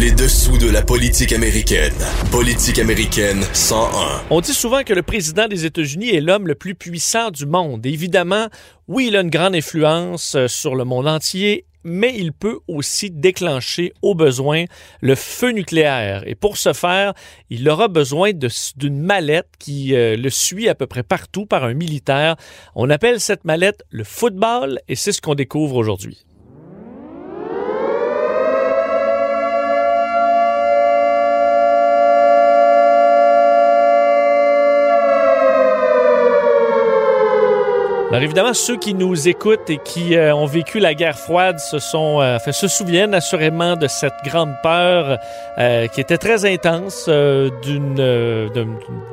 Les dessous de la politique américaine. Politique américaine 101. On dit souvent que le président des États-Unis est l'homme le plus puissant du monde. évidemment, oui, il a une grande influence euh, sur le monde entier mais il peut aussi déclencher au besoin le feu nucléaire. Et pour ce faire, il aura besoin d'une mallette qui euh, le suit à peu près partout par un militaire. On appelle cette mallette le football et c'est ce qu'on découvre aujourd'hui. Alors évidemment, ceux qui nous écoutent et qui euh, ont vécu la guerre froide euh, se souviennent assurément de cette grande peur euh, qui était très intense d'une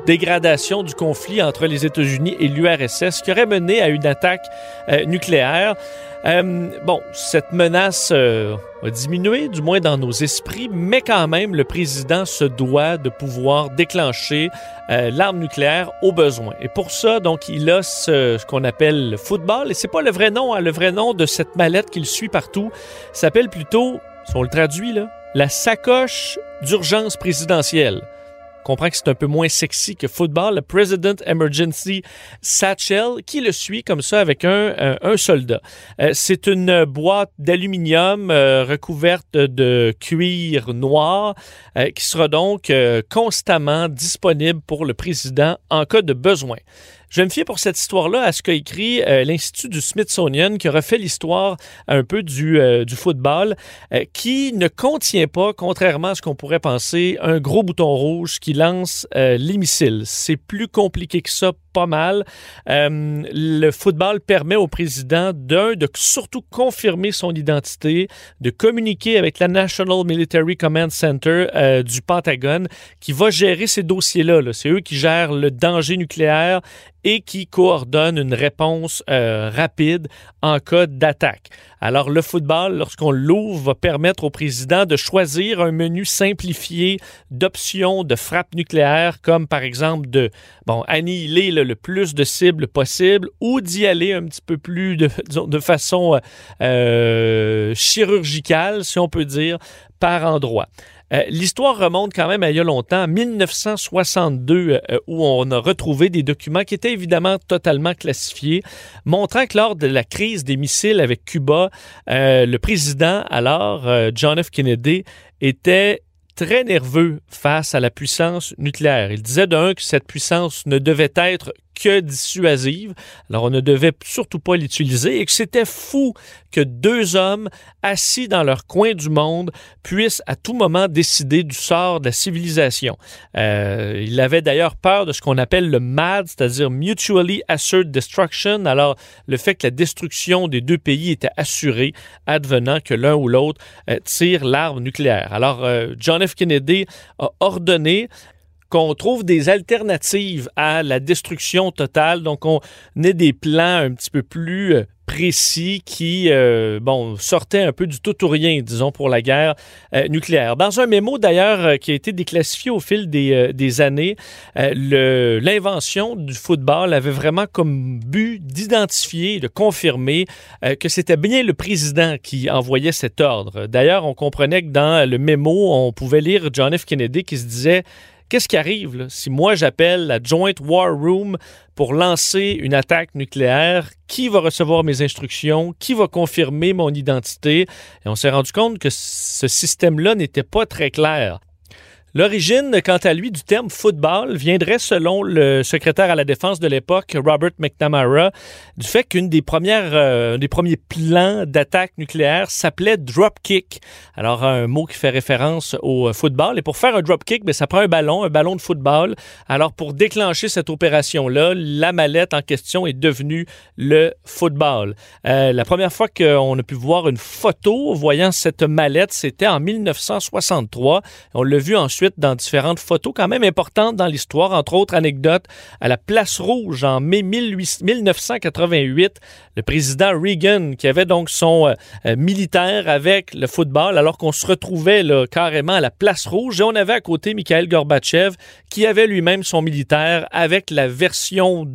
dégradation du conflit entre les États-Unis et l'URSS qui aurait mené à une attaque nucléaire. Bon, cette menace a diminué, du moins dans nos esprits, mais quand même, le président se doit de pouvoir déclencher euh, l'arme nucléaire au besoin. Et pour ça, donc, il a ce, qu'on appelle le football, et c'est pas le vrai nom, hein, le vrai nom de cette mallette qu'il suit partout, s'appelle plutôt, si on le traduit là, la sacoche d'urgence présidentielle comprend que c'est un peu moins sexy que football, le President Emergency Satchel, qui le suit comme ça avec un, un, soldat. Euh, c'est une boîte d'aluminium euh, recouverte de cuir noir euh, qui sera donc constamment disponible pour le président en cas de besoin. Je vais me fier pour cette histoire-là à ce qu'a écrit euh, l'Institut du Smithsonian qui refait l'histoire un peu du, euh, football, euh, qui ne contient pas, contrairement à ce qu'on pourrait penser, un gros bouton rouge qui lance les missiles. C'est plus compliqué que ça pas mal. Euh, le football permet au président, d'un, de surtout confirmer son identité, de communiquer avec la National Military Command Center euh, du Pentagone, qui va gérer ces dossiers-là. -là, C'est eux qui gèrent le danger nucléaire et qui coordonnent une réponse euh, rapide en cas d'attaque. Alors le football, lorsqu'on l'ouvre, va permettre au président de choisir un menu simplifié d'options de frappe nucléaire, comme par exemple de bon, annihiler le, plus de cibles possible ou d'y aller un petit peu plus de, façon euh, chirurgicale, si on peut dire, par endroit. Euh, l'histoire remonte quand même à il y a longtemps, 1962, euh, où on a retrouvé des documents qui étaient évidemment totalement classifiés, montrant que lors de la crise des missiles avec Cuba, le président alors, John F. Kennedy, était très nerveux face à la puissance nucléaire. Il disait d'un que cette puissance ne devait être que dissuasive. Alors, on ne devait surtout pas l'utiliser et que c'était fou que deux hommes assis dans leur coin du monde puissent à tout moment décider du sort de la civilisation. Euh, il avait d'ailleurs peur de ce qu'on appelle le MAD, c'est-à-dire Mutually Assured Destruction. Alors, le fait que la destruction des deux pays était assurée, advenant que l'un ou l'autre euh, tire l'arme nucléaire. Alors, euh, John F. Kennedy a ordonné qu'on trouve des alternatives à la destruction totale. Donc, on ait des plans un petit peu plus euh, précis qui, euh, bon, sortaient un peu du tout ou rien, disons, pour la guerre euh, nucléaire. Dans un mémo, d'ailleurs, qui a été déclassifié au fil des, des années, l'invention du football avait vraiment comme but d'identifier, de confirmer que c'était bien le président qui envoyait cet ordre. D'ailleurs, on comprenait que dans le mémo, on pouvait lire John F. Kennedy qui se disait Qu'est-ce qui arrive si moi j'appelle la Joint War Room pour lancer une attaque nucléaire? Qui va recevoir mes instructions? Qui va confirmer mon identité? Et on s'est rendu compte que ce système-là n'était pas très clair. L'origine, quant à lui, du terme football viendrait, selon le secrétaire à la défense de l'époque, Robert McNamara, du fait qu'une des premières, euh, des premiers plans d'attaque nucléaire s'appelait dropkick. Alors, un mot qui fait référence au football. Et pour faire un dropkick, ben, ça prend un ballon, un ballon de football. Alors, pour déclencher cette opération-là, la mallette en question est devenue le football. Euh, la première fois qu'on a pu voir une photo voyant cette mallette, c'était en 1963. On l'a vu ensuite dans différentes photos quand même importantes dans l'histoire, entre autres anecdotes à la Place Rouge en mai 1988, le président Reagan qui avait donc son euh, euh, militaire avec le football alors qu'on se retrouvait carrément à la Place Rouge et on avait à côté Mikhail Gorbatchev qui avait lui-même son militaire avec la version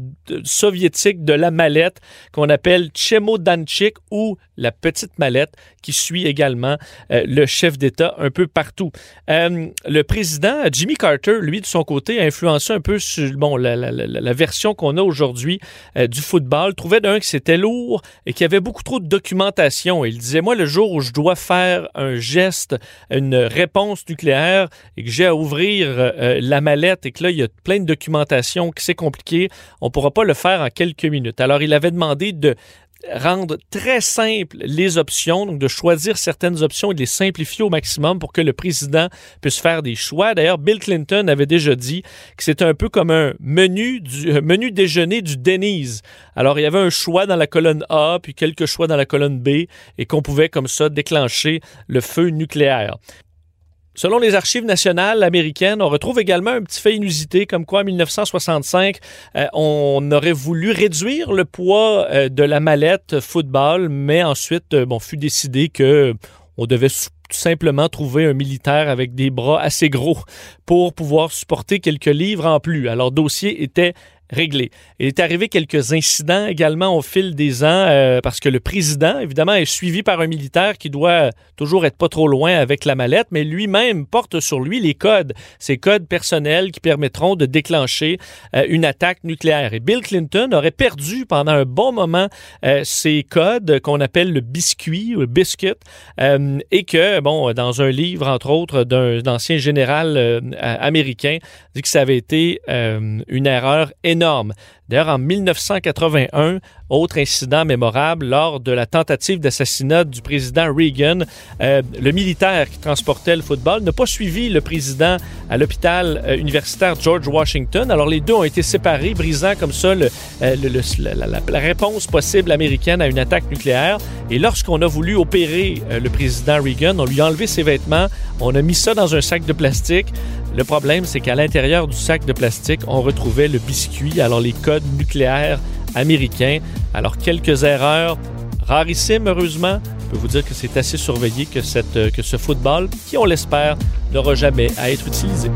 soviétique de la mallette qu'on appelle Chemodanchik ou la petite mallette qui suit également euh, le chef d'État un peu partout. le président Jimmy Carter, lui, de son côté, a influencé un peu sur la, version qu'on a aujourd'hui euh, du football. Trouvait d'un que c'était lourd et qu'il y avait beaucoup trop de documentation. Il disait, moi, le jour où je dois faire un geste, une réponse nucléaire et que j'ai à ouvrir euh, la mallette et que là, il y a plein de documentation, que c'est compliqué, on ne pourra pas le faire en quelques minutes. Alors, il avait demandé de rendre très simple les options, donc de choisir certaines options et de les simplifier au maximum pour que le président puisse faire des choix. D'ailleurs, Bill Clinton avait déjà dit que c'était un peu comme un menu, du, menu déjeuner du Denny's. Alors, il y avait un choix dans la colonne A, puis quelques choix dans la colonne B, et qu'on pouvait comme ça déclencher le feu nucléaire. Selon les archives nationales américaines, on retrouve également un petit fait inusité, comme quoi en 1965, euh, on aurait voulu réduire le poids euh, de la mallette football, mais ensuite, euh, bon, fut décidé que on devait tout simplement trouver un militaire avec des bras assez gros pour pouvoir supporter quelques livres en plus. Alors, dossier était réglé. Il est arrivé quelques incidents également au fil des ans euh, parce que le président, évidemment, est suivi par un militaire qui doit toujours être pas trop loin avec la mallette, mais lui-même porte sur lui les codes, ces codes personnels qui permettront de déclencher euh, une attaque nucléaire. Et Bill Clinton aurait perdu pendant un bon moment euh, ces codes qu'on appelle le biscuit ou le biscuit et que, bon, dans un livre, entre autres, d'un ancien général américain, dit que ça avait été une erreur énorme énorme. D'ailleurs, en 1981, autre incident mémorable, lors de la tentative d'assassinat du président Reagan, euh, le militaire qui transportait le football n'a pas suivi le président à l'hôpital euh, universitaire George Washington. Alors les deux ont été séparés, brisant comme ça euh, la, réponse possible américaine à une attaque nucléaire. Et lorsqu'on a voulu opérer le président Reagan, on lui a enlevé ses vêtements, on a mis ça dans un sac de plastique. Le problème, c'est qu'à l'intérieur du sac de plastique, on retrouvait le biscuit. Alors les nucléaire américain. Alors, quelques erreurs rarissimes, heureusement. Je peux vous dire que c'est assez surveillé que, cette, que ce football, qui on l'espère, n'aura jamais à être utilisé.